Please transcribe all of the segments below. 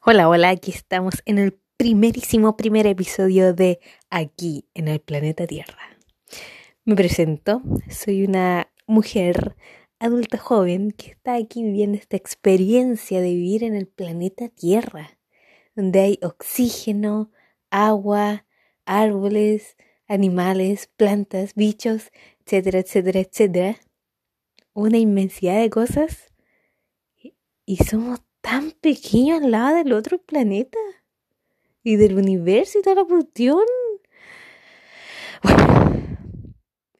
Hola, hola, aquí estamos en el primerísimo primer episodio de Aquí en el planeta Tierra. Me presento, soy una mujer adulta joven que está aquí viviendo esta experiencia de vivir en el planeta Tierra, donde hay oxígeno, agua, árboles, animales, plantas, bichos, etcétera, etcétera, etcétera. Una inmensidad de cosas. Y somos tan pequeños al lado del otro planeta y del universo y toda la cuestión. Bueno,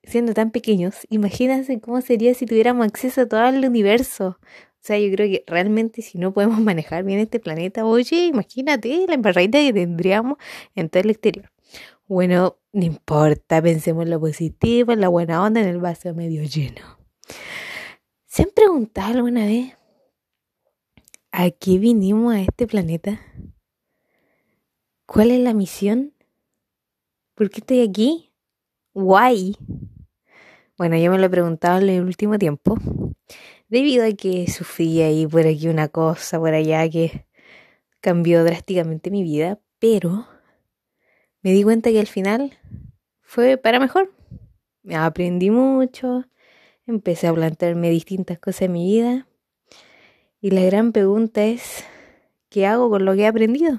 siendo tan pequeños, imagínense cómo sería si tuviéramos acceso a todo el universo. O sea, yo creo que realmente si no podemos manejar bien este planeta, oye, imagínate la embarradita que tendríamos en todo el exterior. Bueno, no importa, pensemos en lo positivo, en la buena onda, en el vaso medio lleno. ¿Se han preguntado alguna vez ¿A qué vinimos a este planeta? ¿Cuál es la misión? ¿Por qué estoy aquí? ¿Why? Bueno, yo me lo he preguntado en el último tiempo, debido a que sufrí ahí por aquí una cosa, por allá, que cambió drásticamente mi vida, pero me di cuenta que al final fue para mejor. Aprendí mucho, empecé a plantearme distintas cosas en mi vida y la gran pregunta es, ¿qué hago con lo que he aprendido?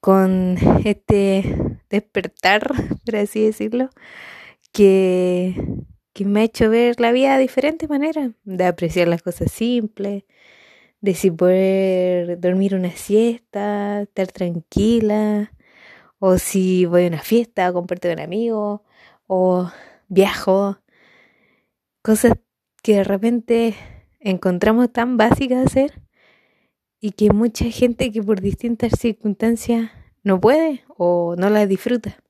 Con este despertar, por así decirlo, que, que me ha hecho ver la vida de diferentes maneras, de apreciar las cosas simples, de si poder dormir una siesta, estar tranquila, o si voy a una fiesta, compartir con un amigo, o viajo, cosas que de repente encontramos tan básicas de hacer y que mucha gente que por distintas circunstancias no puede o no las disfruta.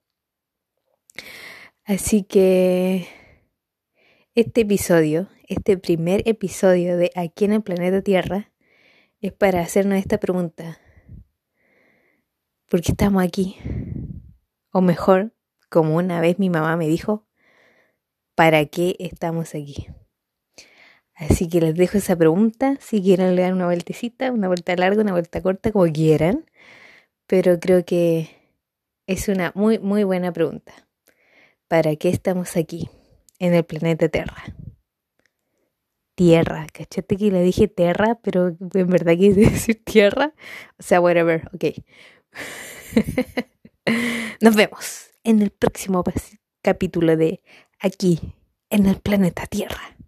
Así que este episodio, este primer episodio de Aquí en el planeta Tierra, es para hacernos esta pregunta. ¿Por qué estamos aquí? O mejor, como una vez mi mamá me dijo, ¿para qué estamos aquí? Así que les dejo esa pregunta, si quieren le dan una vueltecita, una vuelta larga, una vuelta corta, como quieran. Pero creo que es una muy, muy buena pregunta. ¿Para qué estamos aquí, en el planeta Tierra? Tierra, cachate que le dije Tierra, pero en verdad quise decir Tierra. O sea, whatever, ok. Nos vemos en el próximo capítulo de Aquí, en el planeta Tierra.